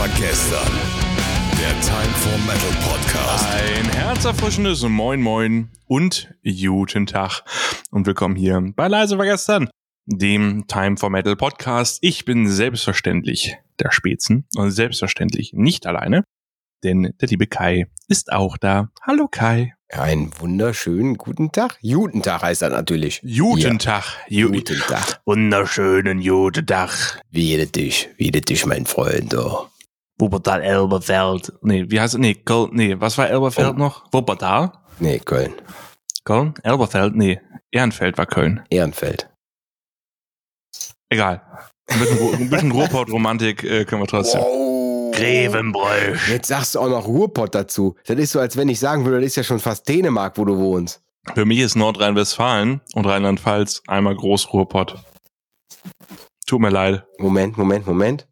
war gestern. Der Time for Metal Podcast. Ein herzerfrischendes Moin Moin und guten Tag und willkommen hier bei Leise war gestern, dem Time for Metal Podcast. Ich bin selbstverständlich der Spätzen und selbstverständlich nicht alleine, denn der liebe Kai ist auch da. Hallo Kai. Einen wunderschönen guten Tag. Guten Tag heißt er natürlich. Guten Ja. Tag. Ju Guten Tag. Wunderschönen guten Tag. Wie geht dich? Wie geht dich, mein Freund? Oh. Wuppertal Elberfeld. Nee, wie heißt es? Nee, Köln. Nee, was war Elberfeld Oh. noch? Wuppertal? Nee, Köln. Köln? Elberfeld? Nee, Ehrenfeld war Köln. Ehrenfeld. Egal. Ein bisschen, ein bisschen Ruhrpott-Romantik äh, können wir trotzdem. Oh. Grevenbräu. Jetzt sagst du auch noch Ruhrpott dazu. Das ist so, als wenn ich sagen würde, das ist ja schon fast Dänemark, wo du wohnst. Für mich ist Nordrhein-Westfalen und Rheinland-Pfalz einmal Groß-Ruhrpott. Tut mir leid. Moment, Moment, Moment.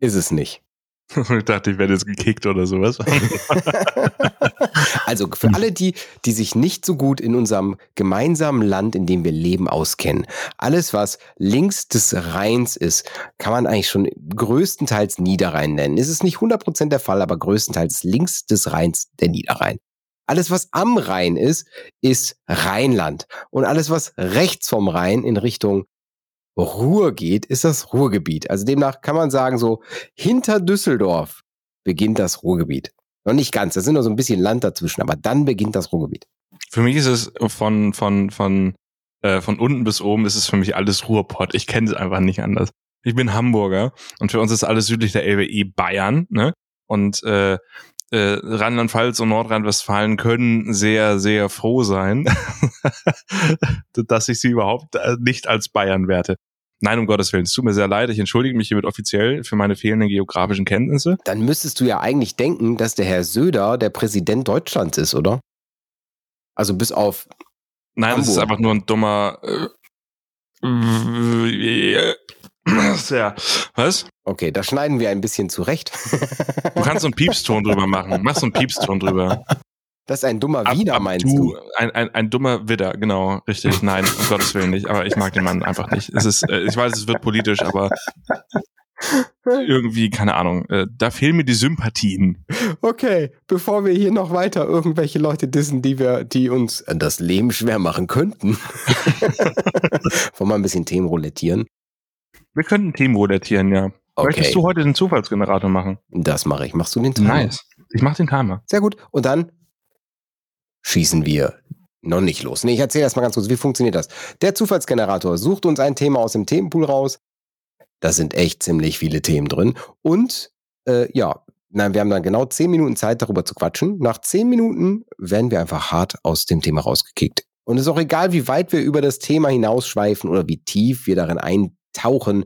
Ist es nicht. Ich dachte, ich werde jetzt gekickt oder sowas. Also für alle die, die sich nicht so gut in unserem gemeinsamen Land, in dem wir leben, auskennen. Alles, was links des Rheins ist, kann man eigentlich schon größtenteils Niederrhein nennen. Es ist nicht 100% der Fall, aber größtenteils links des Rheins der Niederrhein. Alles, was am Rhein ist, ist Rheinland. Und alles, was rechts vom Rhein in Richtung Ruhr geht, ist das Ruhrgebiet. Also demnach kann man sagen, so hinter Düsseldorf beginnt das Ruhrgebiet. Noch nicht ganz, da sind noch so ein bisschen Land dazwischen, aber dann beginnt das Ruhrgebiet. für mich ist es von, von, von, äh, von unten bis oben ist es für mich alles Ruhrpott. Ich kenne es einfach nicht anders. Ich bin Hamburger und für uns ist alles südlich der eh Bayern, ne? Und äh, äh, Rheinland-Pfalz und Nordrhein-Westfalen können sehr, sehr froh sein, dass ich sie überhaupt äh, nicht als Bayern werte. Nein, um Gottes Willen, es tut mir sehr leid. Ich entschuldige mich hiermit offiziell für meine fehlenden geografischen Kenntnisse. Dann müsstest du ja eigentlich denken, dass der Herr Söder der Präsident Deutschlands ist, oder? Also bis auf. Nein, das ist Hamburg. einfach nur ein dummer. Äh, ja, was? Okay, da schneiden wir ein bisschen zurecht. Du kannst so einen Piepston drüber machen. Mach so einen Piepston drüber. Das ist ein dummer Ab- ab meinst du, du? Ein, ein, ein dummer Widder, genau, richtig. Nein, um Gottes Willen nicht. Aber ich mag den Mann einfach nicht. Es ist, äh, ich weiß, es wird politisch, aber irgendwie, keine Ahnung, äh, da fehlen mir die Sympathien. Okay, bevor wir hier noch weiter irgendwelche Leute dissen, die wir, die uns das Leben schwer machen könnten. Wollen wir ein bisschen Themen roulettieren? Wir könnten Themen rouletieren, ja. Möchtest Okay, du heute den Zufallsgenerator machen? das mache ich. Machst du den Timer? Ich mach den Timer. Sehr gut. Und dann schießen wir noch nicht los. Nee, ich erzähle erstmal ganz kurz, wie funktioniert das? Der Zufallsgenerator sucht uns ein Thema aus dem Themenpool raus. Da sind echt ziemlich viele Themen drin. Und äh, ja, nein, wir haben dann genau zehn Minuten Zeit, darüber zu quatschen. Nach zehn Minuten werden wir einfach hart aus dem Thema rausgekickt. Und es ist auch egal, wie weit wir über das Thema hinausschweifen oder wie tief wir darin eintauchen.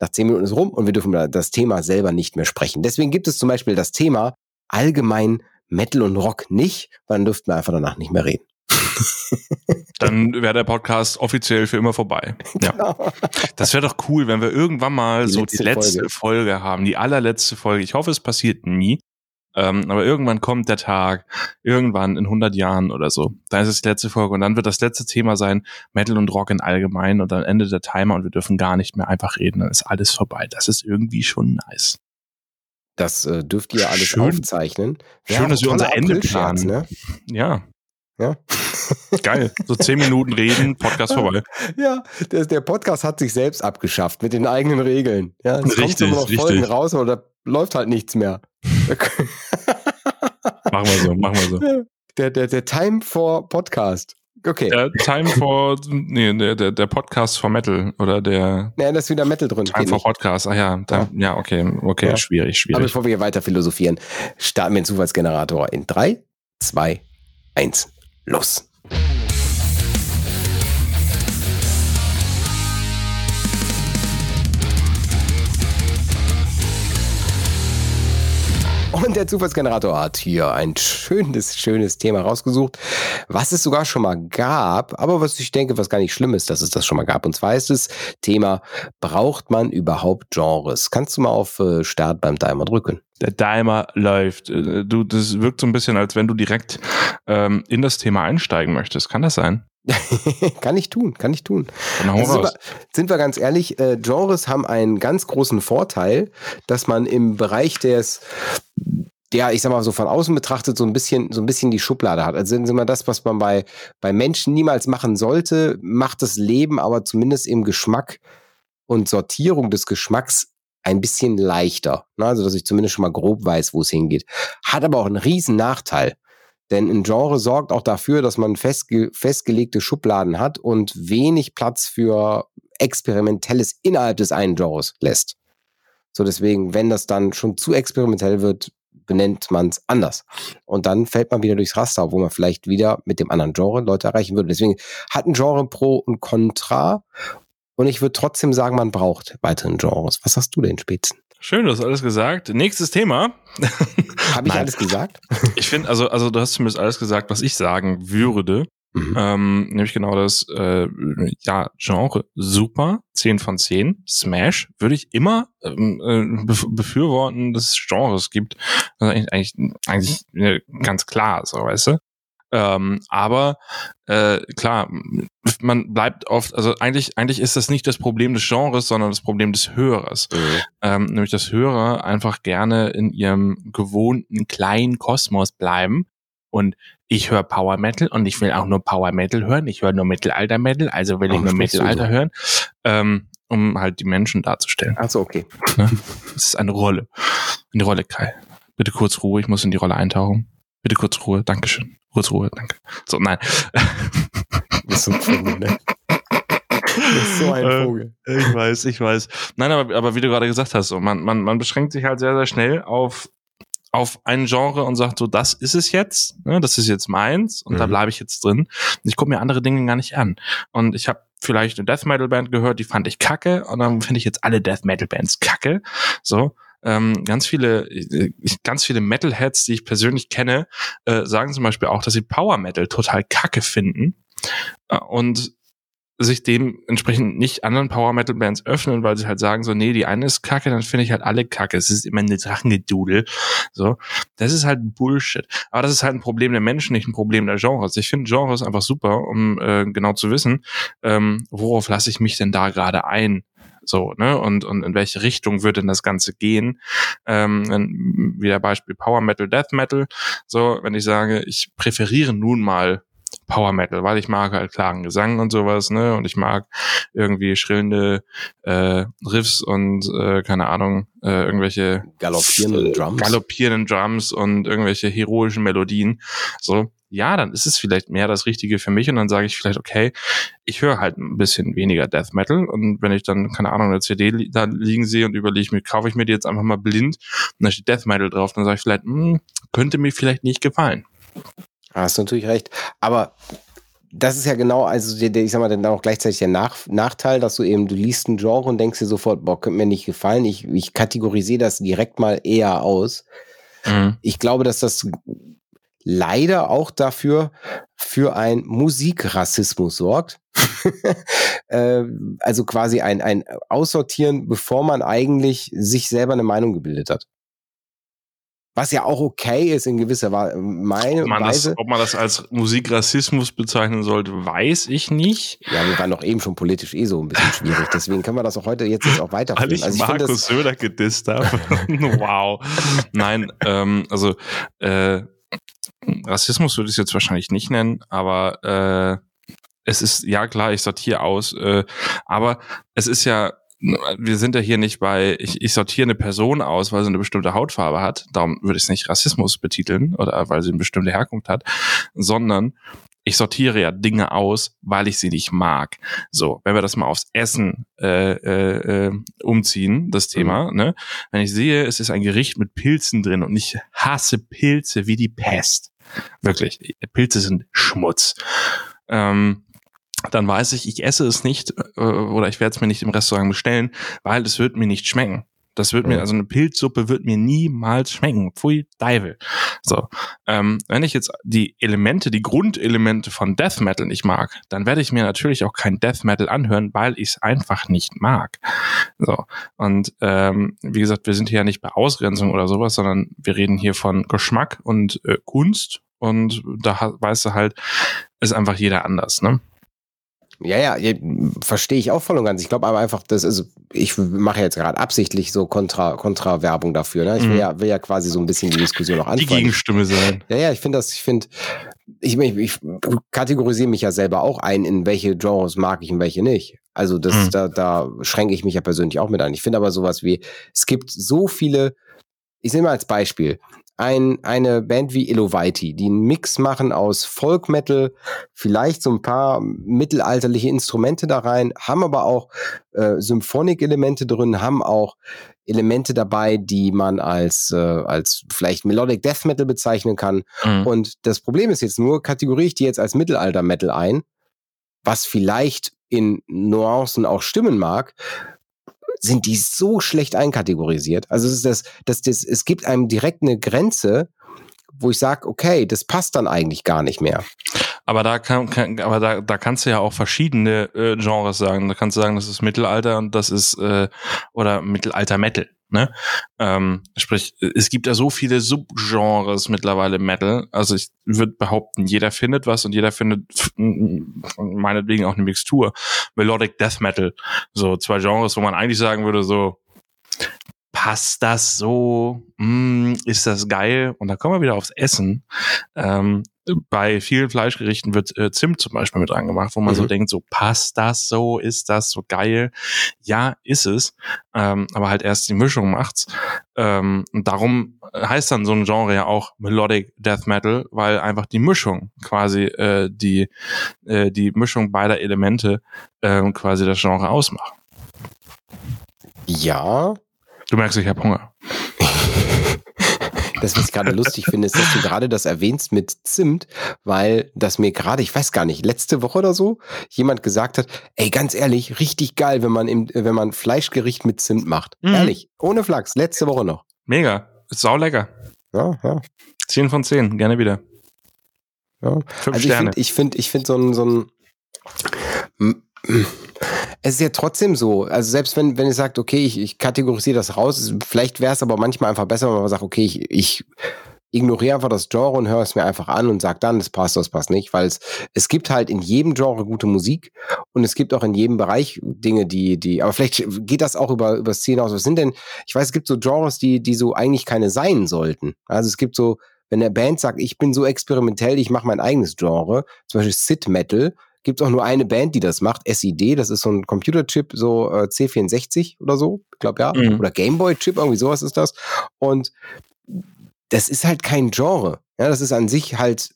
Nach zehn Minuten ist rum und wir dürfen das Thema selber nicht mehr sprechen. Deswegen gibt es zum Beispiel das Thema allgemein Metal und Rock nicht, weil dann dürften wir einfach danach nicht mehr reden. Dann wäre der Podcast offiziell für immer vorbei. Ja. Das wäre doch cool, wenn wir irgendwann mal Die so letzte die letzte Folge. Folge. haben, die allerletzte Folge. Ich hoffe, es passiert nie. Ähm, aber irgendwann kommt der Tag, irgendwann in 100 Jahren oder so. Da ist es die letzte Folge und dann wird das letzte Thema sein Metal und Rock in allgemein und dann endet der Timer und wir dürfen gar nicht mehr einfach reden. Dann ist alles vorbei. Das ist irgendwie schon nice. Das äh, dürft ihr alles Schön. aufzeichnen. Schön, auch dass wir unser Ende planen. Ne? Ja, Ja. geil. So zehn Minuten reden, Podcast vorbei. Ja, der, der Podcast hat sich selbst abgeschafft mit den eigenen Regeln. Ja, es kommt Richtig, immer noch richtig. Folgen raus, aber da läuft halt nichts mehr. Machen wir so, machen wir so. Der, der, der Time for Podcast. Okay. Der Time for, nee, der, der, der Podcast for Metal oder der Ja, da ist wieder Metal drin. Time for nicht. Podcast. Ah ja, da, ja. okay, okay, Ja. schwierig, Aber schwierig. bevor wir hier weiter philosophieren, starten wir den Zufallsgenerator in 3, 2, 1, los. Und der Zufallsgenerator hat hier ein schönes, schönes Thema rausgesucht, was es sogar schon mal gab, aber was ich denke, was gar nicht schlimm ist, dass es das schon mal gab. Und zwar ist es Thema, braucht man überhaupt Genres? Kannst du mal auf äh, Start beim Timer drücken? Der Timer läuft. Äh, Du, das wirkt so ein bisschen, als wenn du direkt ähm, in das Thema einsteigen möchtest. Kann das sein? kann ich tun, kann ich tun. Also sind, wir, sind wir ganz ehrlich, äh, Genres haben einen ganz großen Vorteil, dass man im Bereich des, der, ich sag mal so von außen betrachtet, so ein bisschen, so ein bisschen die Schublade hat. Also sind immer das, was man bei, bei Menschen niemals machen sollte, macht das Leben aber zumindest im Geschmack und Sortierung des Geschmacks ein bisschen leichter. Ne? Also, dass ich zumindest schon mal grob weiß, wo es hingeht. Hat aber auch einen riesen Nachteil. Denn ein Genre sorgt auch dafür, dass man festge festgelegte Schubladen hat und wenig Platz für Experimentelles innerhalb des einen Genres lässt. So deswegen, wenn das dann schon zu experimentell wird, benennt man es anders. Und dann fällt man wieder durchs Raster, wo man vielleicht wieder mit dem anderen Genre Leute erreichen würde. Deswegen hat ein Genre Pro und Contra. Und ich würde trotzdem sagen, man braucht weiteren Genres. Was hast du denn, Spitzen? Schön, du hast alles gesagt. Nächstes Thema. Habe ich alles gesagt? Ich finde, also, also du hast zumindest alles gesagt, was ich sagen würde. Mhm. Ähm, nämlich genau das, äh, ja, Genre, super, 10 von 10, Smash, würde ich immer ähm, äh, bef befürworten, dass es Genres gibt. Also eigentlich, eigentlich, eigentlich äh, ganz klar, so, weißt du? Ähm, aber äh, klar, man bleibt oft, also eigentlich, eigentlich ist das nicht das Problem des Genres, sondern das Problem des Hörers. Ähm, nämlich, dass Hörer einfach gerne in ihrem gewohnten kleinen Kosmos bleiben. Und ich höre Power Metal und ich will auch nur Power Metal hören. Ich höre nur Mittelalter Metal, also will ich Warum nur Mittelalter so? hören, ähm, um halt die Menschen darzustellen. Achso, okay. Das ist eine Rolle. Eine Rolle, Kai. Bitte kurz Ruhe, ich muss in die Rolle eintauchen. Bitte kurz Ruhe, Dankeschön. Kurz Ruhe, danke. So, nein. Du bist so ein Vogel, ne? Du bist so ein Äh, Vogel. Ich weiß, ich weiß. Nein, aber, aber wie du gerade gesagt hast, so, man, man, man beschränkt sich halt sehr, sehr schnell auf, auf ein Genre und sagt so, das ist es jetzt, ne, das ist jetzt meins und da Mhm. bleibe ich jetzt drin. Und ich gucke mir andere Dinge gar nicht an. Und ich habe vielleicht eine Death Metal Band gehört, die fand ich kacke und dann finde ich jetzt alle Death Metal Bands kacke. So. Ähm, ganz viele, äh, ganz viele Metalheads, die ich persönlich kenne, äh, sagen zum Beispiel auch, dass sie Power Metal total kacke finden. Äh, und sich dementsprechend nicht anderen Power Metal Bands öffnen, weil sie halt sagen so, nee, die eine ist kacke, dann finde ich halt alle kacke. Es ist immer eine Drachengedudel. So. Das ist halt Bullshit. Aber das ist halt ein Problem der Menschen, nicht ein Problem der Genres. Ich finde Genres einfach super, um äh, genau zu wissen, ähm, worauf lasse ich mich denn da gerade ein? So, ne? Und, und in welche Richtung wird denn das Ganze gehen? Ähm, wieder Beispiel Power Metal, Death Metal. So, wenn ich sage, ich präferiere nun mal Power Metal, weil ich mag halt klaren Gesang und sowas, ne? Und ich mag irgendwie schrillende äh, Riffs und äh, keine Ahnung, äh, irgendwelche Galoppierende Drums. galoppierenden Drums und irgendwelche heroischen Melodien. So, ja, dann ist es vielleicht mehr das Richtige für mich und dann sage ich vielleicht, okay, ich höre halt ein bisschen weniger Death Metal und wenn ich dann, keine Ahnung, eine CD li- da liegen sehe und überlege mir, kaufe ich mir die jetzt einfach mal blind und da steht Death Metal drauf, dann sage ich vielleicht, hm, könnte mir vielleicht nicht gefallen. Hast du natürlich recht. Aber das ist ja genau, also der, der, ich sag mal, dann auch gleichzeitig der Nach Nachteil, dass du eben, du liest ein Genre und denkst dir sofort, boah, könnte mir nicht gefallen. Ich, ich kategorisiere das direkt mal eher aus. Mhm. Ich glaube, dass das leider auch dafür für ein Musikrassismus sorgt. äh, also quasi ein, ein Aussortieren, bevor man eigentlich sich selber eine Meinung gebildet hat. Was ja auch okay ist in gewisser meine Ob man, das, Weise. ob man das als Musikrassismus bezeichnen sollte, weiß ich nicht. Ja, wir waren doch eben schon politisch eh so ein bisschen schwierig. Deswegen können wir das auch heute jetzt, jetzt auch Weil weiterführen. ich Also ich Markus das, Söder gedisst habe. wow. Nein, ähm, also äh, Rassismus würde ich es jetzt wahrscheinlich nicht nennen, aber äh, es ist, ja klar, ich sortiere aus, äh, aber es ist ja, wir sind ja hier nicht bei, ich, ich sortiere eine Person aus, weil sie eine bestimmte Hautfarbe hat, darum würde ich es nicht Rassismus betiteln oder weil sie eine bestimmte Herkunft hat, sondern ich sortiere ja Dinge aus, weil ich sie nicht mag. So, wenn wir das mal aufs Essen äh, äh, äh, umziehen, das Thema, ne? Wenn ich sehe, es ist ein Gericht mit Pilzen drin und ich hasse Pilze wie die Pest. Wirklich, Pilze sind Schmutz. Ähm, dann weiß ich, ich esse es nicht äh, oder ich werde es mir nicht im Restaurant bestellen, weil es wird mir nicht schmecken. Das wird mir, Ja. also eine Pilzsuppe wird mir niemals schmecken. Pfui, Deivel. So. Ähm, wenn ich jetzt die Elemente, die Grundelemente von Death Metal nicht mag, dann werde ich mir natürlich auch kein Death Metal anhören, weil ich es einfach nicht mag. So. Und ähm, wie gesagt, wir sind hier ja nicht bei Ausgrenzung oder sowas, sondern wir reden hier von Geschmack und äh, Kunst. Und da weißt du halt, ist einfach jeder anders, ne? Ja, ja, verstehe ich auch voll und ganz. Ich glaube aber einfach, das ist, ich mache jetzt gerade absichtlich so Kontra, Kontra-Werbung dafür. Ne? Ich will, mhm. ja, will ja quasi so ein bisschen die Diskussion auch anfangen. Die Gegenstimme sein. Ja, ja, ich finde das, ich finde, ich, ich, ich kategorisiere mich ja selber auch ein, in welche Genres mag ich und welche nicht. Also das, mhm. da, da schränke ich mich ja persönlich auch mit ein. Ich finde aber sowas wie, es gibt so viele, ich nehme mal als Beispiel, ein, eine Band wie Elovaiti, die einen Mix machen aus Folk Metal, vielleicht so ein paar mittelalterliche Instrumente da rein, haben aber auch äh, Symphonik-Elemente drin, haben auch Elemente dabei, die man als, äh, als vielleicht Melodic Death Metal bezeichnen kann. Mhm. Und das Problem ist jetzt nur, kategoriere ich die jetzt als Mittelalter-Metal ein, was vielleicht in Nuancen auch stimmen mag, sind die so schlecht einkategorisiert. Also es ist das, das, das, es gibt einem direkt eine Grenze, wo ich sage, okay, das passt dann eigentlich gar nicht mehr. Aber da kann, kann aber da, da kannst du ja auch verschiedene äh, Genres sagen. Da kannst du sagen, das ist Mittelalter und das ist äh, oder Mittelalter Metal. Ne? Ähm, sprich, es gibt ja so viele Subgenres mittlerweile Metal. Also ich würde behaupten, jeder findet was und jeder findet meinetwegen auch eine Mixtur. Melodic Death Metal. So zwei Genres, wo man eigentlich sagen würde, so passt das so? Mm, ist das geil? Und da kommen wir wieder aufs Essen. Ähm, bei vielen Fleischgerichten wird äh, Zimt zum Beispiel mit reingemacht, wo man mhm. so denkt, so passt das so, ist das so geil? Ja, ist es, ähm, aber halt erst die Mischung macht's. Ähm, darum heißt dann so ein Genre ja auch Melodic Death Metal, weil einfach die Mischung quasi äh, die äh, die Mischung beider Elemente äh, quasi das Genre ausmacht. Ja. Du merkst, ich habe Hunger. Das, was ich gerade lustig finde, ist, dass du gerade das erwähnst mit Zimt, weil das mir gerade, ich weiß gar nicht, letzte Woche oder so, jemand gesagt hat, ey, ganz ehrlich, richtig geil, wenn man im, wenn man Fleischgericht mit Zimt macht. Mhm. Ehrlich, ohne Flachs, letzte Woche noch. Mega, ist sau lecker. Ja, ja. Zehn von zehn, gerne wieder. Ja. Fünf also Sterne. Ich finde, ich finde, ich finde so ein, so ein es ist ja trotzdem so, also selbst wenn, wenn ihr sagt, okay, ich, ich kategorisiere das raus, vielleicht wäre es aber manchmal einfach besser, wenn man sagt, okay, ich, ich ignoriere einfach das Genre und höre es mir einfach an und sage dann, das passt, das passt nicht, weil es, es gibt halt in jedem Genre gute Musik und es gibt auch in jedem Bereich Dinge, die, die, aber vielleicht geht das auch über, über Szenen aus. Was sind denn, ich weiß, es gibt so Genres, die, die so eigentlich keine sein sollten. Also es gibt so, wenn der Band sagt, ich bin so experimentell, ich mache mein eigenes Genre, zum Beispiel Sid Metal, gibt es auch nur eine Band, die das macht, SID, das ist so ein Computerchip, so äh, C64 oder so, ich glaube ja, mhm. oder Gameboy-Chip, irgendwie sowas ist das. Und das ist halt kein Genre. Ja, das ist an sich halt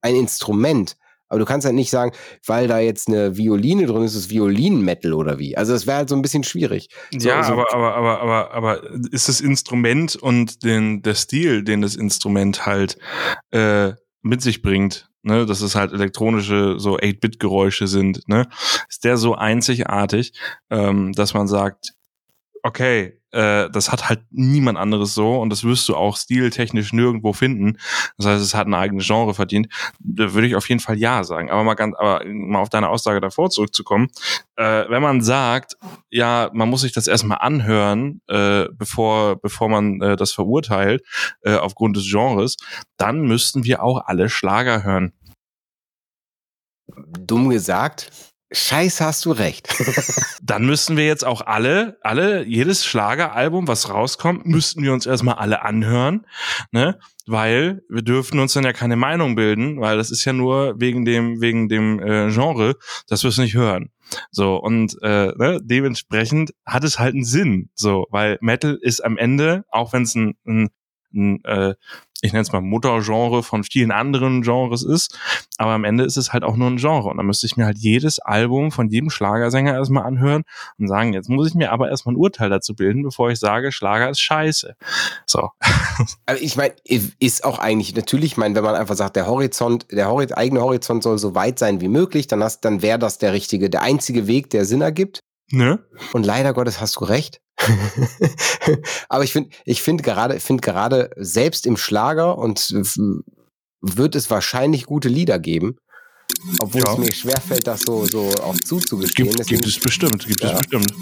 ein Instrument. Aber du kannst halt nicht sagen, weil da jetzt eine Violine drin ist, ist Violinen-Metal oder wie. Also das wäre halt so ein bisschen schwierig. So, ja, so aber, aber, aber, aber, aber ist das Instrument und den, der Stil, den das Instrument halt äh, mit sich bringt, ne, dass es halt elektronische so 8-Bit-Geräusche sind, ne, ist der so einzigartig, ähm, dass man sagt, okay, äh, das hat halt niemand anderes so und das wirst du auch stiltechnisch nirgendwo finden. Das heißt, es hat ein eigenes Genre verdient. Da würde ich auf jeden Fall ja sagen. Aber mal ganz, aber mal auf deine Aussage davor zurückzukommen. Äh, wenn man sagt, ja, man muss sich das erstmal anhören, äh, bevor, bevor man äh, das verurteilt, äh, aufgrund des Genres, dann müssten wir auch alle Schlager hören. Dumm gesagt, Scheiß hast du recht. Dann müssten wir jetzt auch alle, alle, jedes Schlageralbum, was rauskommt, müssten wir uns erstmal alle anhören, ne? Weil wir dürfen uns dann ja keine Meinung bilden, weil das ist ja nur wegen dem, wegen dem äh, Genre, dass wir es nicht hören. So, und äh, ne, dementsprechend hat es halt einen Sinn, so, weil Metal ist am Ende, auch wenn es ein, ein, ein äh, ich nenne es mal Muttergenre von vielen anderen Genres ist, aber am Ende ist es halt auch nur ein Genre und da müsste ich mir halt jedes Album von jedem Schlagersänger erstmal anhören und sagen, jetzt muss ich mir aber erstmal ein Urteil dazu bilden, bevor ich sage, Schlager ist scheiße. So. Aber ich meine, ist auch eigentlich natürlich, ich meine, wenn man einfach sagt, der Horizont, der Hori eigene Horizont soll so weit sein wie möglich, dann dann wäre das der richtige, der einzige Weg, der Sinn ergibt. Ne? Und leider Gottes hast du recht. Aber ich finde, ich finde gerade, finde gerade selbst im Schlager und wird es wahrscheinlich gute Lieder geben. Obwohl ja. es mir schwerfällt, das so, so auch zuzugestehen. Gibt, gibt es bestimmt, gibt ja. es bestimmt.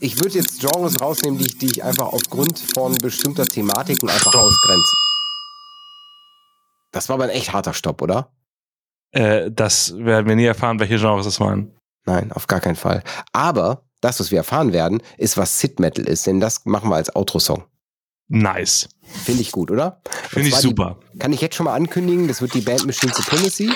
Ich würde jetzt Genres rausnehmen, die ich, die ich einfach aufgrund von bestimmter Thematiken einfach Stopp. ausgrenze. Das war aber ein echt harter Stopp, oder? Äh, das werden wir nie erfahren, welche Genres es waren. Nein, auf gar keinen Fall. Aber das, was wir erfahren werden, ist, was Sid Metal ist, denn das machen wir als Outro-Song. Nice. Finde ich gut, oder? Finde ich super. Die, kann ich jetzt schon mal ankündigen, das wird die Band Machine Supremacy.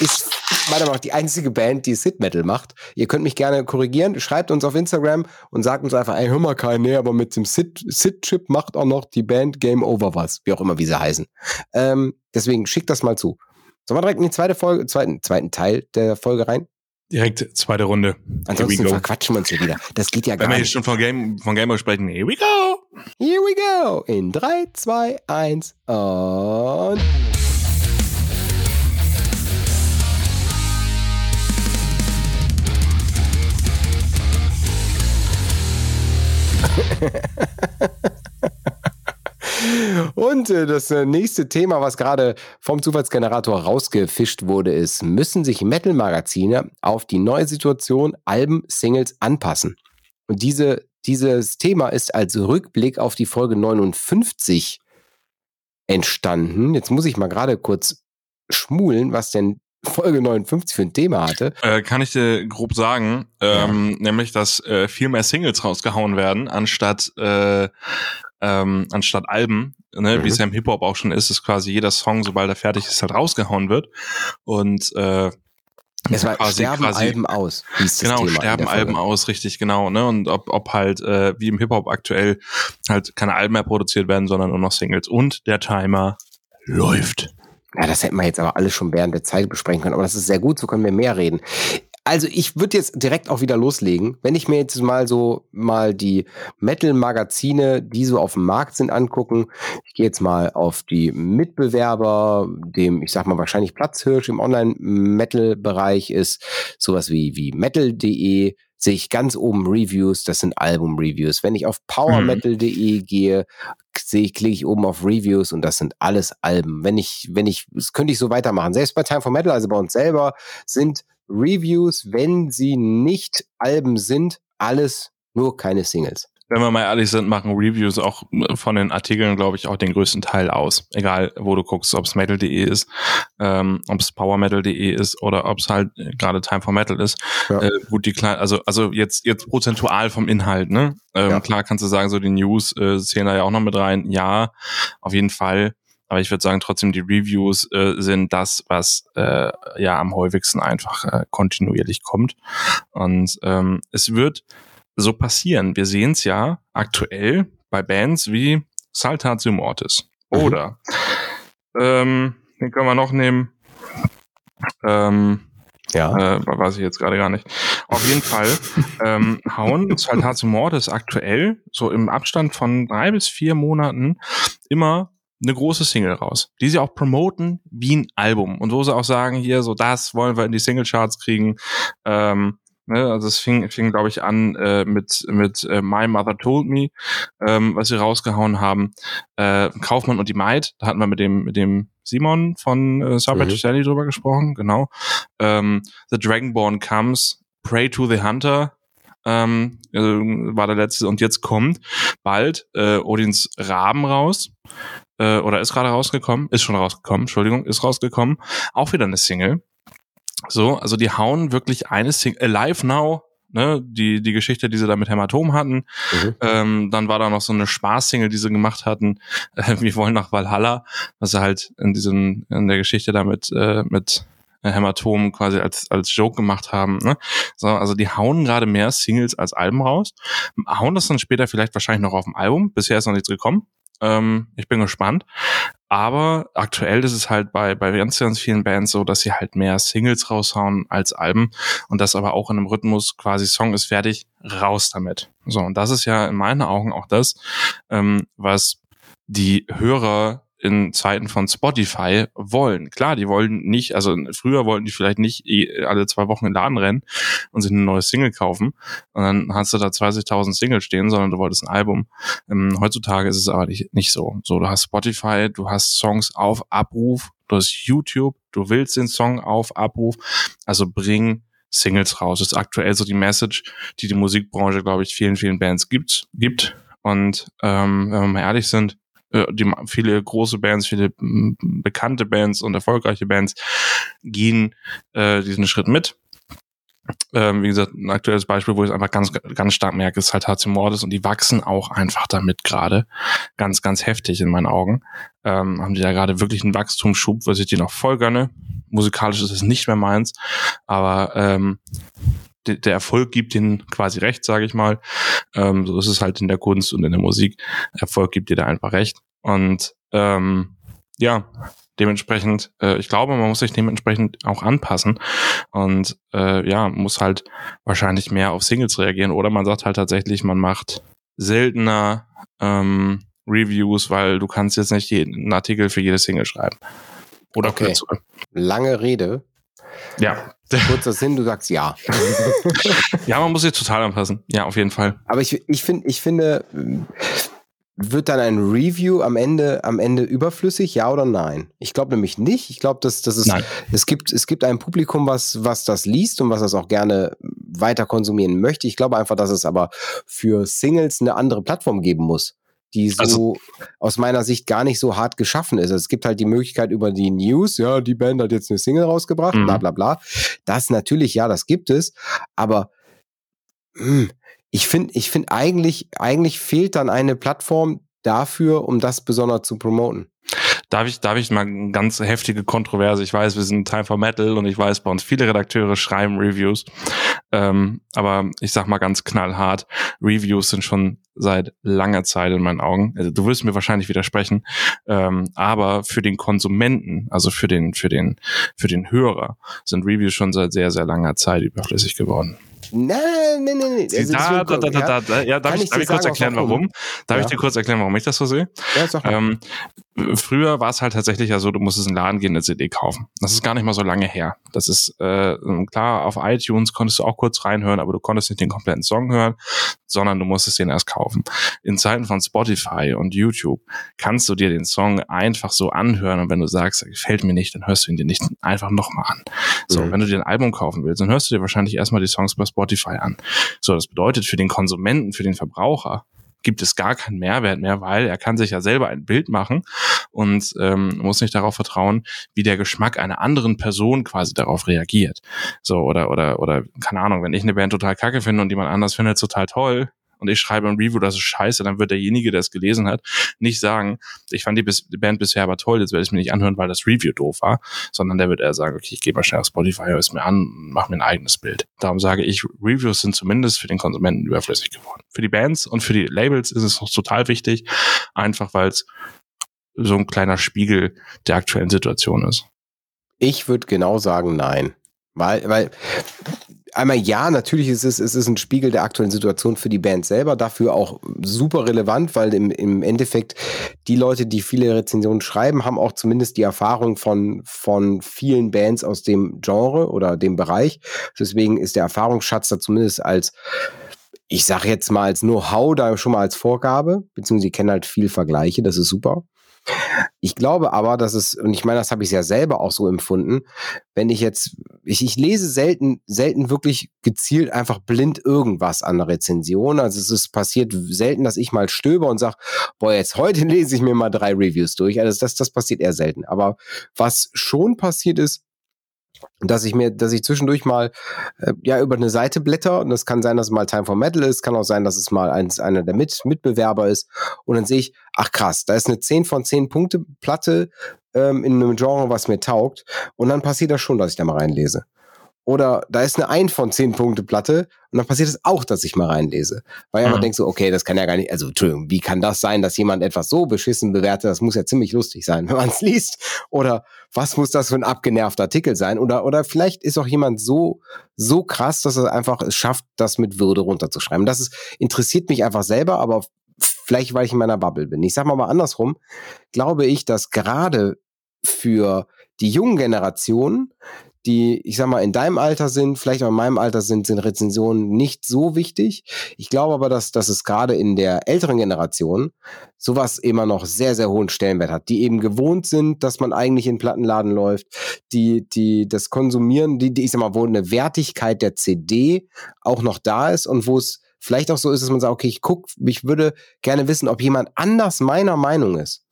Ist meiner Meinung nach die einzige Band, die Sid Metal macht. Ihr könnt mich gerne korrigieren. Schreibt uns auf Instagram und sagt uns einfach, ey, hör mal keinen, nee, aber mit dem Sid-Chip macht auch noch die Band Game Over was. Wie auch immer, wie sie heißen. Ähm, deswegen schickt das mal zu. Sollen wir direkt in die zweite Folge, zweiten, zweiten Teil der Folge rein? Direkt zweite Runde. Ansonsten verquatschen wir uns hier wieder. Das geht ja gar nicht. Wenn wir hier schon von Game, von Gamer sprechen, here we go! Here we go! In 3, 2, 1 und... Und äh, das äh, nächste Thema, was gerade vom Zufallsgenerator rausgefischt wurde, ist, müssen sich Metal-Magazine auf die neue Situation Alben, Singles anpassen? Und diese, dieses Thema ist als Rückblick auf die Folge 59 entstanden. Jetzt muss ich mal gerade kurz schmulen, was denn Folge 59 für ein Thema hatte. Äh, kann ich dir grob sagen, ähm, ja. nämlich, dass äh, viel mehr Singles rausgehauen werden, anstatt, äh, ähm, anstatt Alben, ne? Mhm. wie es ja im Hip-Hop auch schon ist, ist quasi jeder Song, sobald er fertig ist, halt rausgehauen wird. Und äh, es war quasi, sterben quasi, Alben aus. genau, Thema sterben Alben aus, richtig genau. Ne? Und ob, ob halt äh, wie im Hip-Hop aktuell halt keine Alben mehr produziert werden, sondern nur noch Singles. Und der Timer läuft. Ja, das hätten wir jetzt aber alles schon während der Zeit besprechen können, aber das ist sehr gut, so können wir mehr reden. Also ich würde jetzt direkt auch wieder loslegen. Wenn ich mir jetzt mal so mal die Metal-Magazine, die so auf dem Markt sind, angucken. Ich gehe jetzt mal auf die Mitbewerber, dem, ich sag mal, wahrscheinlich Platzhirsch im Online-Metal-Bereich ist sowas wie, wie metal.de, sehe ich ganz oben Reviews, das sind Album-Reviews. Wenn ich auf powermetal.de mhm. gehe, sehe ich, klicke ich oben auf Reviews und das sind alles Alben. Wenn ich, wenn ich, das könnte ich so weitermachen. Selbst bei Time for Metal, also bei uns selber, sind Reviews, wenn sie nicht Alben sind, alles nur keine Singles wenn wir mal ehrlich sind, machen Reviews auch von den Artikeln, glaube ich, auch den größten Teil aus. Egal, wo du guckst, ob es metal.de ist, ähm, ob es powermetal.de ist oder ob es halt gerade Time for Metal ist. Ja. Äh, gut, die kleinen, also, also jetzt, jetzt prozentual vom Inhalt, ne? Ähm, ja. Klar kannst du sagen, so die News äh, zählen da ja auch noch mit rein. Ja, auf jeden Fall. Aber ich würde sagen, trotzdem die Reviews äh, sind das, was äh, ja am häufigsten einfach äh, kontinuierlich kommt. Und ähm, es wird so passieren. Wir sehen es ja aktuell bei Bands wie Saltatio Mortis. Mhm. Oder ähm, den können wir noch nehmen. Ähm, ja. Äh, weiß ich jetzt gerade gar nicht. Auf jeden Fall ähm, hauen Saltatio Mortis aktuell so im Abstand von drei bis vier Monaten immer eine große Single raus, die sie auch promoten wie ein Album und wo sie auch sagen, hier, so das wollen wir in die Single-Charts kriegen. Ähm, Ne, also es fing, fing glaube ich, an äh, mit, mit äh, My Mother Told Me, ähm, was sie rausgehauen haben. Äh, Kaufmann und die Maid, da hatten wir mit dem, mit dem Simon von äh, Subway mhm. Sally drüber gesprochen, genau. Ähm, the Dragonborn Comes, Pray to the Hunter, ähm, äh, war der letzte und jetzt kommt bald äh, Odins Raben raus äh, oder ist gerade rausgekommen, ist schon rausgekommen, Entschuldigung, ist rausgekommen, auch wieder eine Single. So, also die hauen wirklich eine Single, Alive Now, ne, die, die Geschichte, die sie da mit Hämatom hatten. Mhm. Ähm, dann war da noch so eine Spaßsingle, die sie gemacht hatten, äh, Wir wollen nach Valhalla, was sie halt in diesen, in der Geschichte damit, äh, mit Hämatom quasi als, als Joke gemacht haben. Ne? So, also die hauen gerade mehr Singles als Alben raus, hauen das dann später vielleicht wahrscheinlich noch auf dem Album. Bisher ist noch nichts gekommen. Ähm, ich bin gespannt. Aber aktuell ist es halt bei, bei ganz, ganz vielen Bands so, dass sie halt mehr Singles raushauen als Alben und das aber auch in einem Rhythmus quasi Song ist fertig, raus damit. So, und das ist ja in meinen Augen auch das, ähm, was die Hörer in Zeiten von Spotify wollen. Klar, die wollen nicht, also früher wollten die vielleicht nicht alle zwei Wochen in den Laden rennen und sich eine neue Single kaufen und dann hast du da 20.000 Singles stehen, sondern du wolltest ein Album. Ähm, heutzutage ist es aber nicht, nicht so. So, du hast Spotify, du hast Songs auf Abruf, du hast YouTube, du willst den Song auf Abruf, also bring Singles raus. Das ist aktuell so die Message, die die Musikbranche, glaube ich, vielen, vielen Bands gibt. gibt. Und ähm, wenn wir mal ehrlich sind, die, viele große Bands, viele bekannte Bands und erfolgreiche Bands gehen äh, diesen Schritt mit. Ähm, wie gesagt, ein aktuelles Beispiel, wo ich es einfach ganz, ganz stark merke, ist halt HC Mordes und die wachsen auch einfach damit gerade. Ganz, ganz heftig in meinen Augen. Ähm, haben die da gerade wirklich einen Wachstumsschub, was ich die noch voll gönne. Musikalisch ist es nicht mehr meins, aber ähm, de, der Erfolg gibt ihnen quasi recht, sage ich mal. Ähm, so ist es halt in der Kunst und in der Musik. Erfolg gibt dir da einfach recht. Und ähm, ja, dementsprechend, äh, ich glaube, man muss sich dementsprechend auch anpassen und äh, ja, muss halt wahrscheinlich mehr auf Singles reagieren oder man sagt halt tatsächlich, man macht seltener ähm, Reviews, weil du kannst jetzt nicht jeden, Artikel für jede Single schreiben. Oder Okay. Lange Rede, Ja. kurzer Sinn, du sagst ja. ja, man muss sich total anpassen. Ja, auf jeden Fall. Aber ich, ich, find, ich finde, wird dann ein Review am Ende, am Ende überflüssig, ja oder nein? Ich glaube nämlich nicht. Ich glaube, dass, dass es, Nein. es, gibt, es gibt ein Publikum, was, was das liest und was das auch gerne weiter konsumieren möchte. Ich glaube einfach, dass es aber für Singles eine andere Plattform geben muss, die so Also- aus meiner Sicht gar nicht so hart geschaffen ist. Also es gibt halt die Möglichkeit über die News, ja, die Band hat jetzt eine Single rausgebracht, Mhm. bla bla bla. Das natürlich, ja, das gibt es, aber hm, ich finde, ich finde eigentlich, eigentlich fehlt dann eine Plattform dafür, um das besonders zu promoten. Darf ich, darf ich mal eine ganz heftige Kontroverse? Ich weiß, wir sind Time for Metal und ich weiß, bei uns viele Redakteure schreiben Reviews. Ähm, aber ich sag mal ganz knallhart, Reviews sind schon seit langer Zeit in meinen Augen. Also, du wirst mir wahrscheinlich widersprechen. Ähm, aber für den Konsumenten, also für den, für den, für den Hörer, sind Reviews schon seit sehr, sehr langer Zeit überflüssig geworden. Nein, nein, nein, nein. Also da, da, da, da, da, ja, darf Kann ich, darf dir ich kurz erklären, warum? Darf Ja. ich dir kurz erklären, warum ich das so sehe? ja, sag mal. Ähm, früher war es halt tatsächlich ja so, du musstest in den Laden gehen, eine CD kaufen. Das ist gar nicht mal so lange her. Das ist äh, klar, auf iTunes konntest du auch kurz reinhören, aber du konntest nicht den kompletten Song hören, sondern du musstest den erst kaufen. In Zeiten von Spotify und YouTube kannst du dir den Song einfach so anhören und wenn du sagst, er gefällt mir nicht, dann hörst du ihn dir nicht einfach nochmal an. So, Mhm. wenn du dir ein Album kaufen willst, dann hörst du dir wahrscheinlich erstmal die Songs bei Spotify an. So, das bedeutet für den Konsumenten, für den Verbraucher, gibt es gar keinen Mehrwert mehr, weil er kann sich ja selber ein Bild machen und ähm, muss nicht darauf vertrauen, wie der Geschmack einer anderen Person quasi darauf reagiert. So, oder, oder, oder, keine Ahnung, wenn ich eine Band total kacke finde und jemand anders findet total toll und ich schreibe ein Review, das ist scheiße, dann wird derjenige, der es gelesen hat, nicht sagen, ich fand die, bis, die Band bisher aber toll, jetzt werde ich es mir nicht anhören, weil das Review doof war, sondern der wird eher sagen, okay, ich gehe mal schnell auf Spotify, höre es mir an, mach mir ein eigenes Bild. Darum sage ich, Reviews sind zumindest für den Konsumenten überflüssig geworden. Für die Bands und für die Labels ist es noch total wichtig, einfach weil es so ein kleiner Spiegel der aktuellen Situation ist. Ich würde genau sagen, nein. Weil, weil einmal ja, natürlich ist es, es ist ein Spiegel der aktuellen Situation für die Band selber, dafür auch super relevant, weil im, im Endeffekt die Leute, die viele Rezensionen schreiben, haben auch zumindest die Erfahrung von, von vielen Bands aus dem Genre oder dem Bereich. Deswegen ist der Erfahrungsschatz da zumindest als ich sage jetzt mal als Know-how da schon mal als Vorgabe, beziehungsweise die kennen halt viel Vergleiche, das ist super. Ich glaube aber, dass es, und ich meine, das habe ich ja selber auch so empfunden, wenn ich jetzt, ich, ich lese selten, selten wirklich gezielt einfach blind irgendwas an der Rezension. Also es ist passiert selten, dass ich mal stöber und sage, boah, jetzt heute lese ich mir mal drei Reviews durch. Also das, das passiert eher selten. Aber was schon passiert ist, dass ich mir, dass ich zwischendurch mal äh, ja über eine Seite blätter. Und das kann sein, dass es mal Time for Metal ist, kann auch sein, dass es mal eins, einer der Mit Mitbewerber ist. Und dann sehe ich, ach krass, da ist eine 10 von 10 Punkte Platte ähm, in einem Genre, was mir taugt. Und dann passiert das schon, dass ich da mal reinlese. Oder da ist eine 1 von 10 Punkte Platte und dann passiert es auch, dass ich mal reinlese. Weil ich Mhm. einfach denke so, okay, das kann ja gar nicht, also Entschuldigung, wie kann das sein, dass jemand etwas so beschissen bewertet? Das muss ja ziemlich lustig sein, wenn man es liest. Oder was muss das für ein abgenervter Artikel sein? Oder, oder vielleicht ist auch jemand so, so krass, dass er einfach es schafft, das mit Würde runterzuschreiben. Das ist, interessiert mich einfach selber, aber vielleicht, weil ich in meiner Bubble bin. Ich sag mal mal andersrum, glaube ich, dass gerade für die jungen Generationen, die, ich sag mal, in deinem Alter sind, vielleicht auch in meinem Alter sind, sind Rezensionen nicht so wichtig. Ich glaube aber, dass, dass es gerade in der älteren Generation sowas immer noch sehr, sehr hohen Stellenwert hat, die eben gewohnt sind, dass man eigentlich in den Plattenladen läuft, die, die das Konsumieren, die, die, ich sag mal, wo eine Wertigkeit der CD auch noch da ist und wo es vielleicht auch so ist, dass man sagt, okay, ich guck, ich würde gerne wissen, ob jemand anders meiner Meinung ist.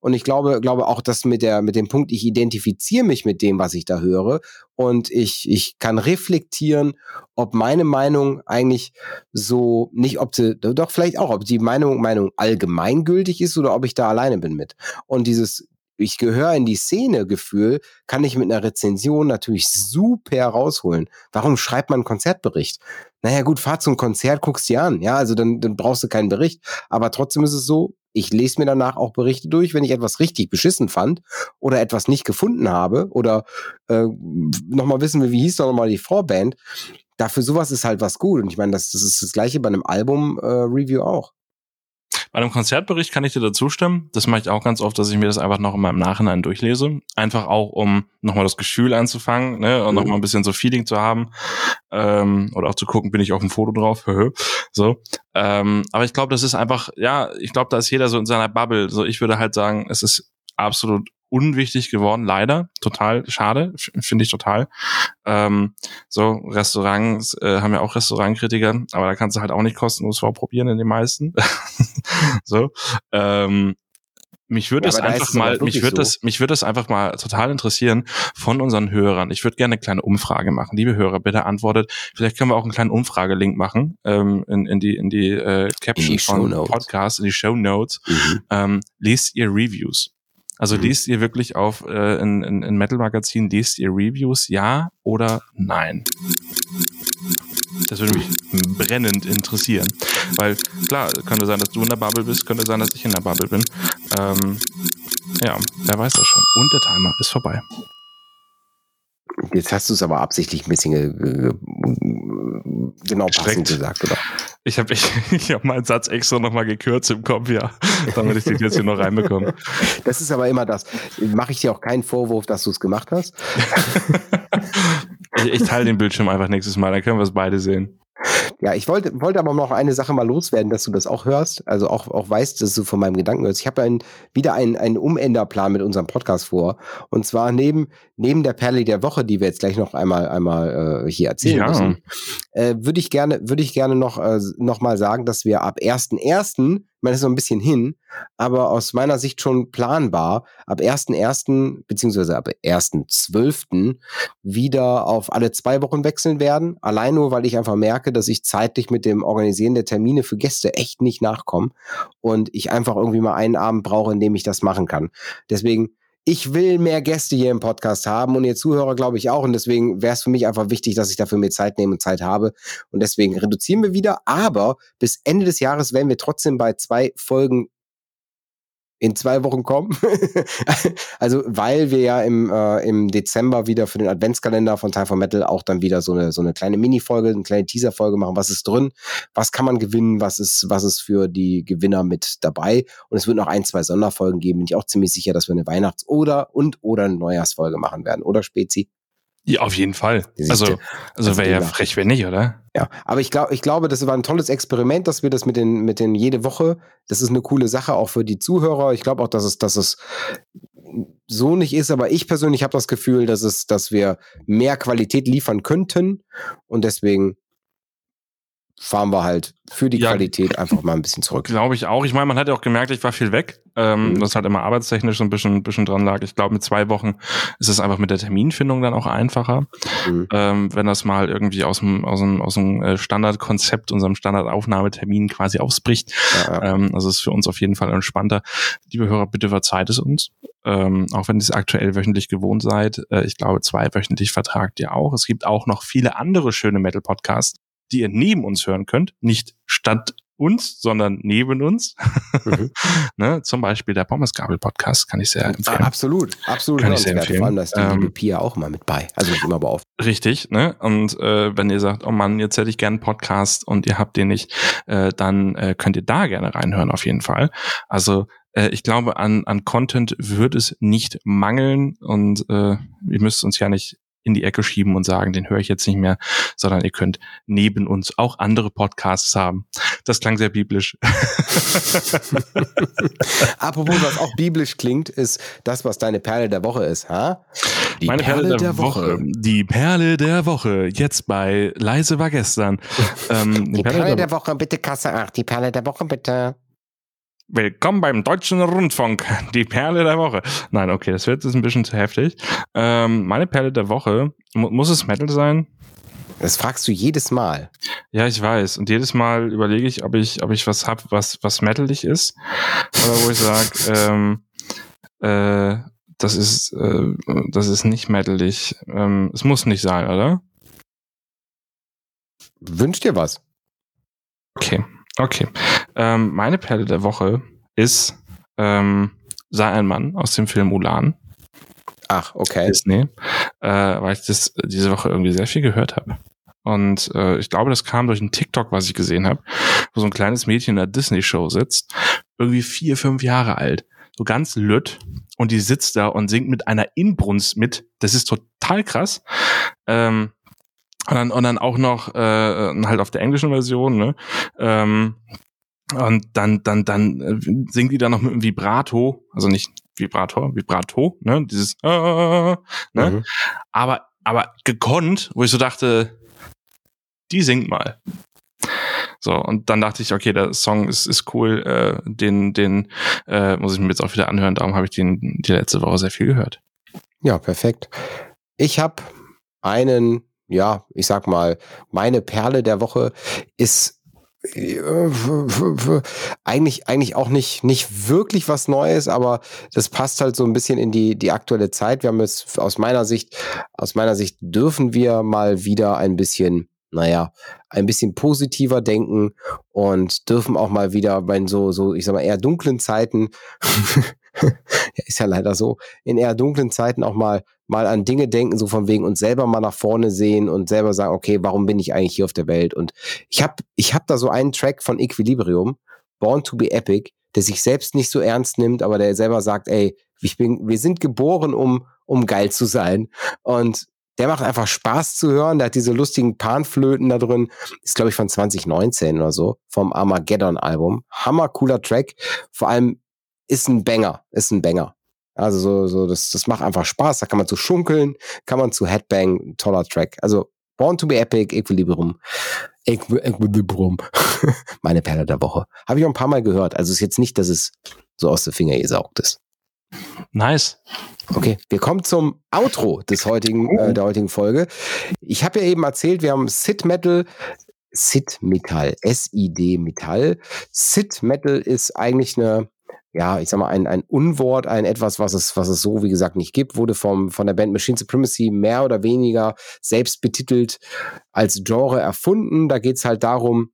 Und ich glaube, glaube auch, dass mit der, mit dem Punkt, ich identifiziere mich mit dem, was ich da höre und ich, ich kann reflektieren, ob meine Meinung eigentlich so, nicht ob sie, doch vielleicht auch, ob die Meinung, Meinung allgemeingültig ist oder ob ich da alleine bin mit. Und dieses, ich gehöre in die Szene Gefühl, kann ich mit einer Rezension natürlich super rausholen. Warum schreibt man einen Konzertbericht? Naja, gut, fahr zum Konzert, guckst dir an. Ja, also dann, dann brauchst du keinen Bericht. Aber trotzdem ist es so, ich lese mir danach auch Berichte durch, wenn ich etwas richtig beschissen fand oder etwas nicht gefunden habe oder äh, nochmal wissen wir, wie hieß doch nochmal die Vorband. Dafür sowas ist halt was gut. Und ich meine, das, das ist das gleiche bei einem Album-Review äh, auch. Bei einem Konzertbericht kann ich dir dazu stimmen. Das mache ich auch ganz oft, dass ich mir das einfach noch in meinem Nachhinein durchlese. Einfach auch, um nochmal das Gefühl anzufangen ne, und mhm. nochmal ein bisschen so Feeling zu haben. Ähm, oder auch zu gucken, bin ich auf dem Foto drauf. so. Ähm, aber ich glaube, das ist einfach, ja, ich glaube, da ist jeder so in seiner Bubble. So, ich würde halt sagen, es ist absolut unwichtig geworden, leider. Total schade, finde ich total. Ähm, so, Restaurants äh, haben ja auch Restaurantkritiker, aber da kannst du halt auch nicht kostenlos vorprobieren in den meisten. so. Ähm, mich würde ja, es einfach mal, mich würde so. das, mich würde das einfach mal total interessieren von unseren Hörern. Ich würde gerne eine kleine Umfrage machen. Liebe Hörer, bitte antwortet. Vielleicht können wir auch einen kleinen Umfragelink machen ähm, in, in die in die äh, Caption von Podcast, in die Show Notes. Mhm. Ähm, lest ihr Reviews? Also mhm. lest ihr wirklich auf äh, in, in, in Metal Magazin, lest ihr Reviews, ja oder nein? Das würde mich brennend interessieren. Weil klar, könnte sein, dass du in der Bubble bist, könnte sein, dass ich in der Bubble bin. Ähm, ja, wer weiß das schon. Und der Timer ist vorbei. Jetzt hast du es aber absichtlich ein bisschen genau passend gesagt, oder? Ich habe ich, ich hab meinen Satz extra nochmal gekürzt im Kopf, ja, damit ich den jetzt hier noch reinbekomme. Das ist aber immer das. Mache ich dir auch keinen Vorwurf, dass du es gemacht hast. ich, ich teile den Bildschirm einfach nächstes Mal, dann können wir es beide sehen. Ja, ich wollte, wollte aber noch eine Sache mal loswerden, dass du das auch hörst, also auch, auch weißt, dass du von meinem Gedanken hörst. Ich habe ein, wieder einen, einen Umänderplan mit unserem Podcast vor. Und zwar neben, neben der Perle der Woche, die wir jetzt gleich noch einmal, einmal äh, hier erzählen ja. müssen, äh, würde ich gerne, würde ich gerne noch, äh, noch mal sagen, dass wir ab 1.1., das ist noch ein bisschen hin, aber aus meiner Sicht schon planbar, ab 1.1. beziehungsweise ab 1.12. wieder auf alle zwei Wochen wechseln werden. Allein nur, weil ich einfach merke, dass ich zeitlich mit dem Organisieren der Termine für Gäste echt nicht nachkomme und ich einfach irgendwie mal einen Abend brauche, in dem ich das machen kann. Deswegen ich will mehr Gäste hier im Podcast haben und ihr Zuhörer glaube ich auch. Und deswegen wäre es für mich einfach wichtig, dass ich dafür mehr Zeit nehme und Zeit habe. Und deswegen reduzieren wir wieder. Aber bis Ende des Jahres werden wir trotzdem bei zwei Folgen in zwei Wochen kommen. also, weil wir ja im, äh, im Dezember wieder für den Adventskalender von Time for Metal auch dann wieder so eine, so eine kleine Mini-Folge, eine kleine Teaser-Folge machen. Was ist drin? Was kann man gewinnen? Was ist, was ist für die Gewinner mit dabei? Und es wird noch ein, zwei Sonderfolgen geben. Bin ich auch ziemlich sicher, dass wir eine Weihnachts- oder und oder eine Neujahrsfolge machen werden. Oder Spezi? Ja, auf jeden Fall. Also, also wäre ja frech, wenn nicht, oder? Ja, aber ich glaube, ich glaube, das war ein tolles Experiment, dass wir das mit den, mit den jede Woche, das ist eine coole Sache auch für die Zuhörer. Ich glaube auch, dass es, dass es so nicht ist, aber ich persönlich habe das Gefühl, dass es, dass wir mehr Qualität liefern könnten und deswegen fahren wir halt für die ja, Qualität einfach mal ein bisschen zurück. Glaube ich auch. Ich meine, man hat ja auch gemerkt, ich war viel weg. Ähm, mhm. Das halt immer arbeitstechnisch so ein bisschen, bisschen dran lag. Ich glaube, mit zwei Wochen ist es einfach mit der Terminfindung dann auch einfacher. Mhm. Ähm, wenn das mal irgendwie aus dem, aus dem, aus dem äh, Standardkonzept, unserem Standardaufnahmetermin quasi ausbricht. Ja, ja. Ähm, also ist für uns auf jeden Fall entspannter. Liebe Hörer, bitte verzeiht es uns. Ähm, auch wenn ihr es aktuell wöchentlich gewohnt seid. Äh, ich glaube, zwei wöchentlich vertragt ihr auch. Es gibt auch noch viele andere schöne Metal-Podcasts die ihr neben uns hören könnt, nicht statt uns, sondern neben uns. Mhm. ne, zum Beispiel der Pommesgabel-Podcast kann ich sehr empfehlen. Absolut, absolut. Kann ich sehr empfehlen. Vor allem, da ist die ähm, Pia auch immer mit bei. Also nicht immer aber oft. Richtig, ne? Und äh, wenn ihr sagt, oh Mann, jetzt hätte ich gerne einen Podcast und ihr habt den nicht, äh, dann äh, könnt ihr da gerne reinhören auf jeden Fall. Also äh, ich glaube, an, an Content wird es nicht mangeln und äh, ihr müsst uns ja nicht in die Ecke schieben und sagen, den höre ich jetzt nicht mehr, sondern ihr könnt neben uns auch andere Podcasts haben. Das klang sehr biblisch. Apropos, was auch biblisch klingt, ist das, was deine Perle der Woche ist, ha? Die Meine Perle, Perle der, der Woche. Woche. Die Perle der Woche. Jetzt bei Leise war gestern. Ähm, die, die Perle, Perle der, der Woche, bitte Kasse 8. Die Perle der Woche, bitte. Willkommen beim Deutschen Rundfunk, die Perle der Woche. Nein, okay, das wird jetzt ein bisschen zu heftig. Ähm, meine Perle der Woche, mu muss es Metal sein? Das fragst du jedes Mal. Ja, ich weiß. Und jedes Mal überlege ich, ob ich, ob ich was hab, was, was metalig ist. Oder wo ich sage, ähm, äh, das ist, äh, das ist nicht metalig. Ähm, es muss nicht sein, oder? Wünsch dir was. Okay. Okay. Ähm, meine Perle der Woche ist ähm, sei ein Mann aus dem Film Ulan. Ach, okay. Disney, äh, weil ich das diese Woche irgendwie sehr viel gehört habe. Und äh, ich glaube, das kam durch ein TikTok, was ich gesehen habe, wo so ein kleines Mädchen in der Disney-Show sitzt, irgendwie vier, fünf Jahre alt, so ganz lütt, und die sitzt da und singt mit einer Inbrunst mit. Das ist total krass. Ähm, und dann, und dann auch noch äh, halt auf der englischen Version, ne? Ähm, und dann, dann, dann äh, singt die da noch mit einem Vibrato, also nicht Vibrator, Vibrato, ne? Dieses äh, ne? Mhm. Aber, aber gekonnt, wo ich so dachte, die singt mal. So, und dann dachte ich, okay, der Song ist, ist cool, äh, den, den äh, muss ich mir jetzt auch wieder anhören, darum habe ich den die letzte Woche sehr viel gehört. Ja, perfekt. Ich habe einen ja, ich sag mal, meine Perle der Woche ist eigentlich eigentlich auch nicht nicht wirklich was Neues, aber das passt halt so ein bisschen in die die aktuelle Zeit. Wir haben jetzt aus meiner Sicht aus meiner Sicht dürfen wir mal wieder ein bisschen naja, ein bisschen positiver denken und dürfen auch mal wieder bei so, so, ich sag mal, eher dunklen Zeiten, ist ja leider so, in eher dunklen Zeiten auch mal mal an Dinge denken, so von wegen uns selber mal nach vorne sehen und selber sagen, okay, warum bin ich eigentlich hier auf der Welt? Und ich habe ich hab da so einen Track von Equilibrium, Born to be Epic, der sich selbst nicht so ernst nimmt, aber der selber sagt, ey, ich bin, wir sind geboren, um, um geil zu sein. Und der macht einfach Spaß zu hören. Der hat diese lustigen Panflöten da drin. Ist, glaube ich, von 2019 oder so, vom Armageddon-Album. Hammer cooler Track. Vor allem ist ein Banger, ist ein Banger. Also so, so das, das macht einfach Spaß. Da kann man zu schunkeln, kann man zu Headbang, toller Track. Also Born to be Epic, Equilibrium. Equilibrium. Meine Perle der Woche. Habe ich auch ein paar Mal gehört. Also ist jetzt nicht, dass es so aus der Finger gesaugt ist. Nice. Okay, wir kommen zum Outro des heutigen, äh, der heutigen Folge. Ich habe ja eben erzählt, wir haben Sid Metal, Sid Metall, S-I-D Metall. Sid Metal ist eigentlich eine ja, ich sag mal, ein, ein Unwort, ein etwas, was es, was es so, wie gesagt, nicht gibt, wurde vom, von der Band Machine Supremacy mehr oder weniger selbst betitelt als Genre erfunden. Da geht's halt darum,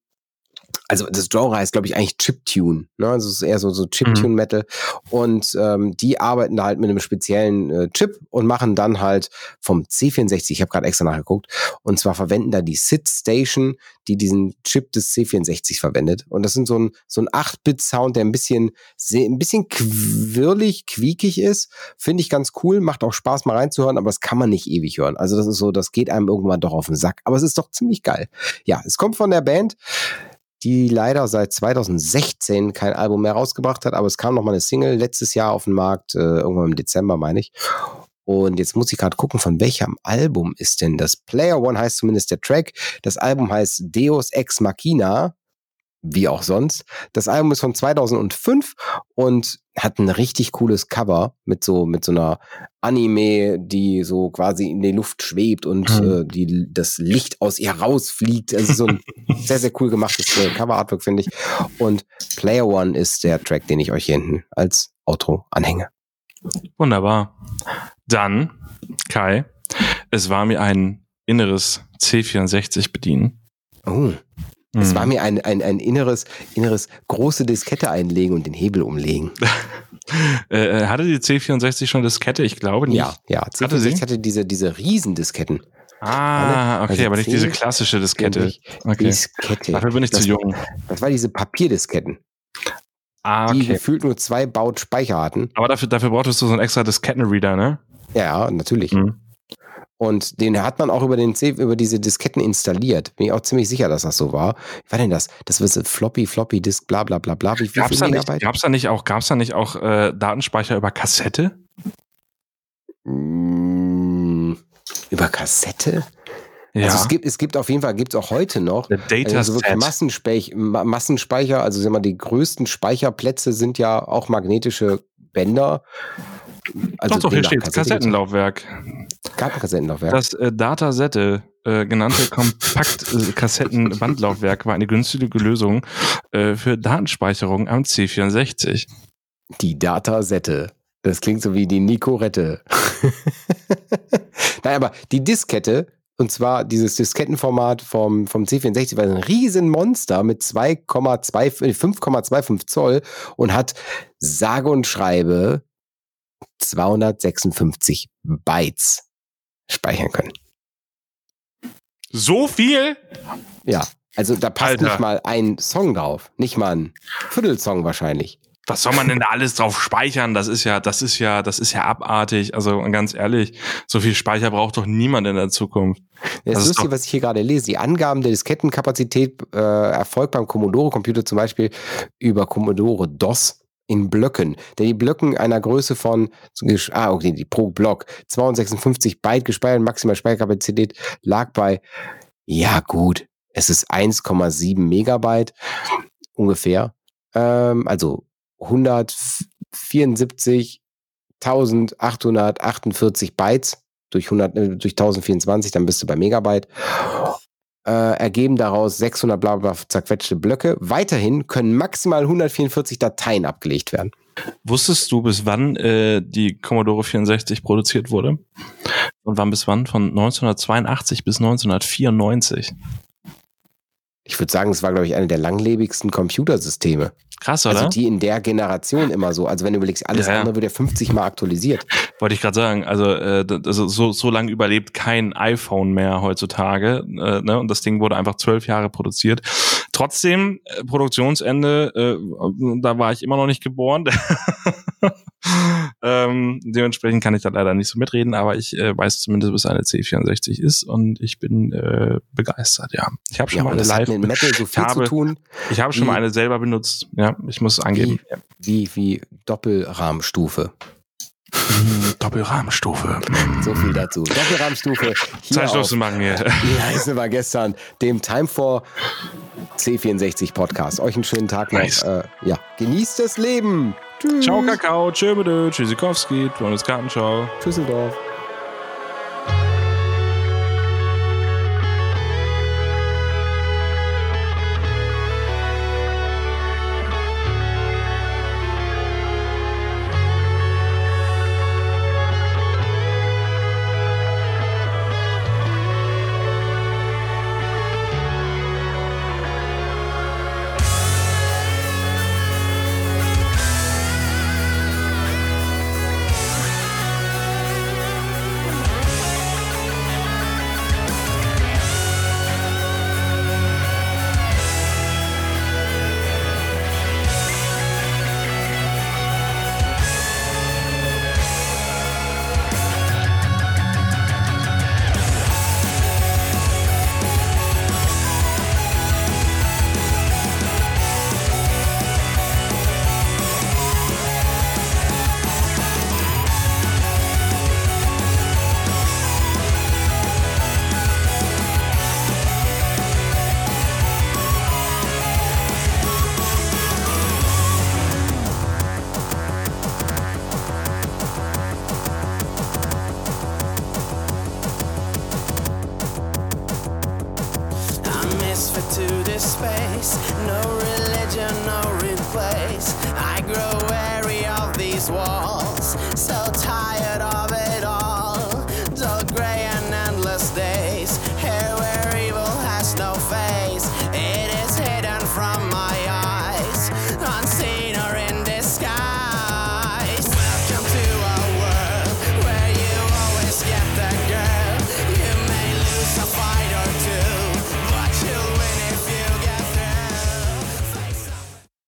also das Genre heißt, glaube ich, eigentlich Chiptune. Ne? Also es ist eher so, so Chiptune-Metal. Mhm. Und ähm, die arbeiten da halt mit einem speziellen äh, Chip und machen dann halt vom C64, ich habe gerade extra nachgeguckt, und zwar verwenden da die SID Station, die diesen Chip des C64 verwendet. Und das sind so ein, so ein 8-Bit-Sound, der ein bisschen, ein bisschen quirlig, quiekig ist. Finde ich ganz cool, macht auch Spaß mal reinzuhören, aber das kann man nicht ewig hören. Also das ist so, das geht einem irgendwann doch auf den Sack. Aber es ist doch ziemlich geil. Ja, es kommt von der Band die leider seit 2016 kein Album mehr rausgebracht hat, aber es kam noch mal eine Single letztes Jahr auf den Markt, äh, irgendwann im Dezember, meine ich. Und jetzt muss ich gerade gucken, von welchem Album ist denn das? Player One heißt zumindest der Track. Das Album heißt Deus Ex Machina wie auch sonst. Das Album ist von 2005 und hat ein richtig cooles Cover mit so mit so einer Anime, die so quasi in der Luft schwebt und mhm. äh, die das Licht aus ihr rausfliegt. Also so ein sehr sehr cool gemachtes äh, Cover Artwork finde ich. Und Player One ist der Track, den ich euch hier hinten als Outro anhänge. Wunderbar. Dann Kai, es war mir ein inneres C64 bedienen. Oh. Es mhm. war mir ein, ein, ein inneres, inneres große Diskette einlegen und den Hebel umlegen. äh, hatte die C64 schon Diskette? Ich glaube nicht. Ja, ja. C64 hatte, sie? hatte diese, diese Riesendisketten. Ah, okay, also aber nicht diese klassische Diskette. Okay. Diskette. Dafür bin ich das, zu jung. Das war diese Papierdisketten. Ah, okay. Die gefühlt nur zwei Baut Speicher hatten. Aber dafür, dafür brauchtest du so einen extra Diskettenreader, ne? Ja, natürlich. Mhm. Und den hat man auch über, den, über diese Disketten installiert. Bin ich auch ziemlich sicher, dass das so war. Wie war denn das? Das wird Floppy, Floppy Disk, bla bla bla bla. Wie, wie Gab's viel da, nicht, gab's da nicht auch, gab's da nicht auch äh, Datenspeicher über Kassette? Mm, über Kassette? Ja. Also es gibt, es gibt auf jeden Fall, gibt es auch heute noch. Also wirklich. Massenspeicher, Ma Massenspeicher, also sagen wir mal, die größten Speicherplätze sind ja auch magnetische Bänder. Also doch, doch, hier steht Kassettenlaufwerk. auch. Kartenkassettenlaufwerk. Das äh, Datasette, äh, genannte Kompakt-Kassetten-Bandlaufwerk, war eine günstige Lösung äh, für Datenspeicherung am C64. Die Datasette. Das klingt so wie die Nicorette. Nein, aber die Diskette, und zwar dieses Diskettenformat vom, vom C64, war ein Riesenmonster mit 2,2 äh, 5,25 Zoll und hat sage und schreibe 256 Bytes speichern können. So viel? Ja, also da passt Alter. nicht mal ein Song drauf. Nicht mal ein Viertelsong wahrscheinlich. Was soll man denn da alles drauf speichern? Das ist ja, das ist ja, das ist ja abartig. Also ganz ehrlich, so viel Speicher braucht doch niemand in der Zukunft. Das Das ist lustig, was ich hier gerade lese. Die Angaben der Diskettenkapazität äh, erfolgt beim Commodore-Computer zum Beispiel über Commodore DOS in Blöcken. Denn die Blöcken einer Größe von, ah, okay, die pro Block 256 Byte gespeichert, maximale Speicherkapazität lag bei, ja gut, es ist 1,7 Megabyte ungefähr. Ähm, also 174.848 Bytes durch, 100, äh, durch 1024, dann bist du bei Megabyte. Äh, ergeben daraus 600 bla bla zerquetschte Blöcke. Weiterhin können maximal 144 Dateien abgelegt werden. Wusstest du, bis wann äh, die Commodore 64 produziert wurde? Und wann bis wann? Von 1982 bis 1994. Ich würde sagen, es war, glaube ich, eine der langlebigsten Computersysteme. Krass, oder? Also die in der Generation immer so. Also wenn du überlegst, alles Ja, andere wird ja 50 Mal aktualisiert. Wollte ich gerade sagen. Also, äh, also so, so lange überlebt kein iPhone mehr heutzutage. Äh, ne? Und das Ding wurde einfach zwölf Jahre produziert. Trotzdem, äh, Produktionsende, äh, da war ich immer noch nicht geboren. dementsprechend kann ich da leider nicht so mitreden, aber ich äh, weiß zumindest, was eine C64 ist und ich bin äh, begeistert, ja. Ich habe schon Ja, mal eine live. mit Metal so viel habe- zu tun, Ich habe schon Wie- mal eine selber benutzt. Ja, ich muss angeben. wie, wie Doppelrahmstufe. Hm, Doppelrahmenstufe. So viel dazu. Doppelrahmstufe. Hier Zeit Schluss auf, zu machen hier. wie heißen wir gestern, dem Time for C64 Podcast. Euch einen schönen Tag noch. Nice. Äh, ja, genießt das Leben. Tschüss. Ciao, Kakao, tschö, Tschüssikowski, Jonas Gartenschau. Düsseldorf.